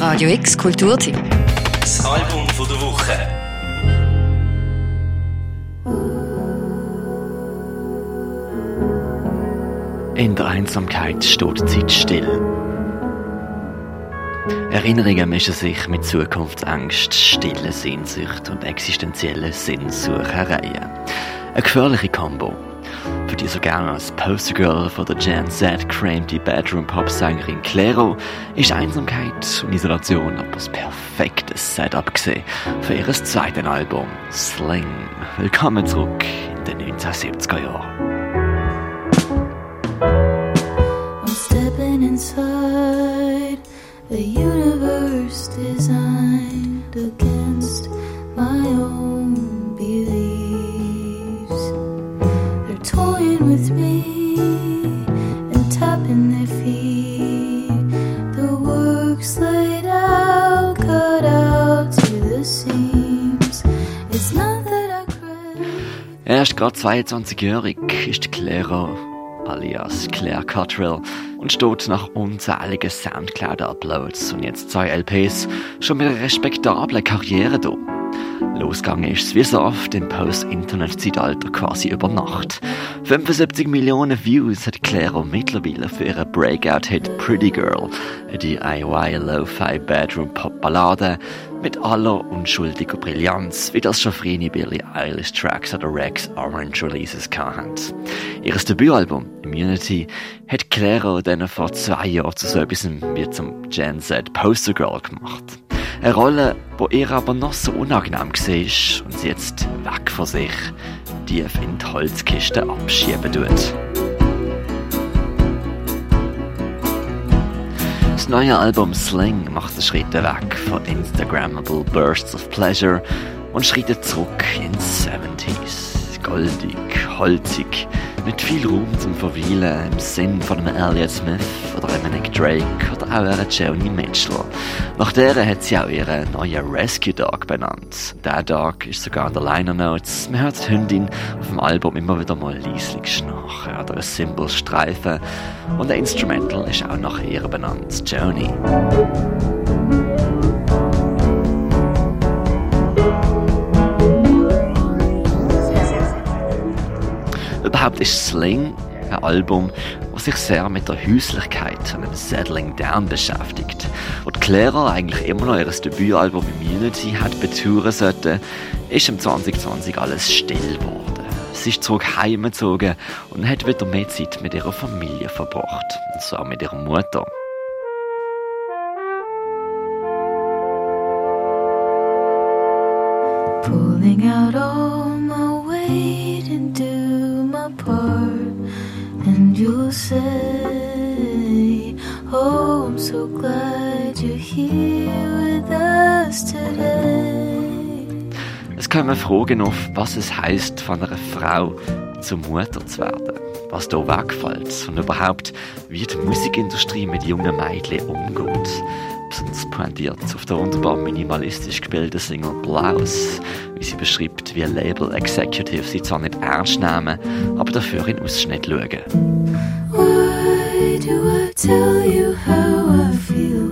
Radio X Kulturteam. Das Album von der Woche. In der Einsamkeit steht die Zeit still. Erinnerungen mischen sich mit Zukunftsängst, stille Sehnsucht und existenzielle Sinnsuchereien. Eine gefährliche Kombo. Für die so gerne als Postergirl von der Gen Z die Bedroom-Pop-Sängerin Clairo ist Einsamkeit und Isolation aber das perfekte Setup gesehen für ihr zweites Album Sling. Willkommen zurück in den 1970er Jahren. Erst gerade 22-jährig ist Claire alias Claire Cottrell und steht nach unzähligen Soundcloud-Uploads und jetzt zwei LPs schon mit einer respektablen Karriere da. Losgegangen ist wie so oft im Post-Internet-Zeitalter quasi über Nacht. 75 Millionen Views hat Claire mittlerweile für ihren Breakout-Hit Pretty Girl, eine DIY Lo-Fi Bedroom Pop-Ballade mit aller unschuldiger Brillanz, wie das schon frühe Billie Eilish Tracks oder Rex Orange Releases hatten. Ihres Debütalbum Immunity hat Claire dann vor zwei Jahren zu so etwas wie zum Gen Z Poster Girl gemacht. Eine Rolle, die ihr aber noch so unangenehm war und sie jetzt weg von sich tief in die Holzkiste abschieben tut. Das neue Album Sling macht den Schritt weg von Instagrammable Bursts of Pleasure und schreitet zurück ins 70s. Goldig, holzig, mit viel Raum zum Verweilen im Sinn von einem Elliott Smith oder einem Nick Drake oder auch einer Joni Mitchell. Nach der hat sie auch ihren neuen Rescue Dog benannt. Der Dog ist sogar in der Liner Notes. Man hört die Hündin auf dem Album immer wieder mal leislich schnarchen oder ein Symbol streifen. Und der Instrumental ist auch nach ihr benannt, Joni. Überhaupt ist Sling ein Album, das sich sehr mit der Häuslichkeit und dem Settling Down beschäftigt. Und Clara eigentlich immer noch ihr Debütalbum Immunity hat beteuern sollte, ist im 2020 alles still geworden. Sie ist zurück heimgezogen und hat wieder mehr Zeit mit ihrer Familie verbracht. Und zwar mit ihrer Mutter. Pulling out all weight and do my part, and you'll say, Oh, I'm so glad you're here with us today. Es kommen Fragen auf, was es heißt, von einer Frau zur Mutter zu werden. Was da wegfällt und überhaupt, wie die Musikindustrie mit jungen Mädchen umgeht. Pointiert auf der wunderbar minimalistisch gebildeten Single Blouse, wie sie beschreibt, wie ein Label Executive sie zwar nicht ernst nehmen, aber dafür in Ausschnitt schauen. Why do I tell you how I feel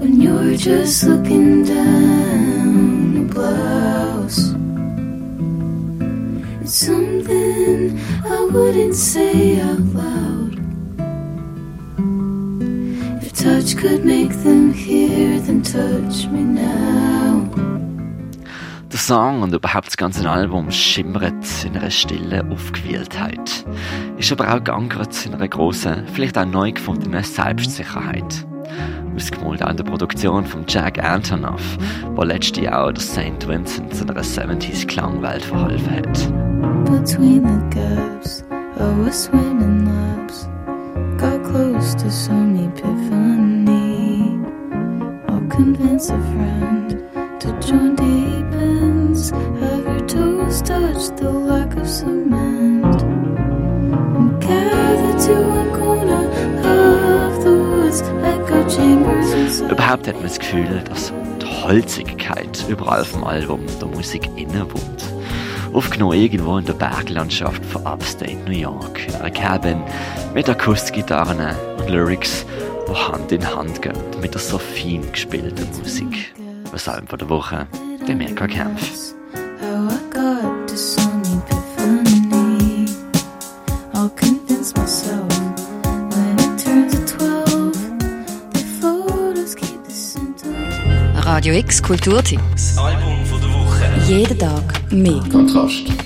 when you're just looking down a blouse? It's something I wouldn't say out loud. Touch could make them hear, then touch me now. Der Song und überhaupt das ganze Album schimmert in einer stillen Aufgewühltheit. Ist aber auch geankert in einer grossen, vielleicht auch neu gefundenen Selbstsicherheit. Ausgemalt in der Produktion von Jack Antonoff, der letztes Jahr der St. Vincent zu einer 70s Klangwelt verholfen hat. Between the gaps, I was swimming laps. Got close to some epiphany. Convince a friend to join deep ends. Have your toes touch the lack of cement. And gather to one corner of the woods, echo chambers. Überhaupt hat man das Gefühl, dass die Holzigkeit überall auf dem Album der Musik innewohnt. Aufgenommen irgendwo in der Berglandschaft von Upstate New York, in einer Cabin mit Akustikgitarren und Lyrics, die Hand in Hand gehen mit der so fein gespielten Musik. Was allem von der Woche, der Mirka Kempf. How I got to some epiphany. I'll convince myself when it turns to 12. The photos keep the scent of. Radio X Kulturtipp. Das Album von der Woche. Jeden Tag mehr. Kontrast.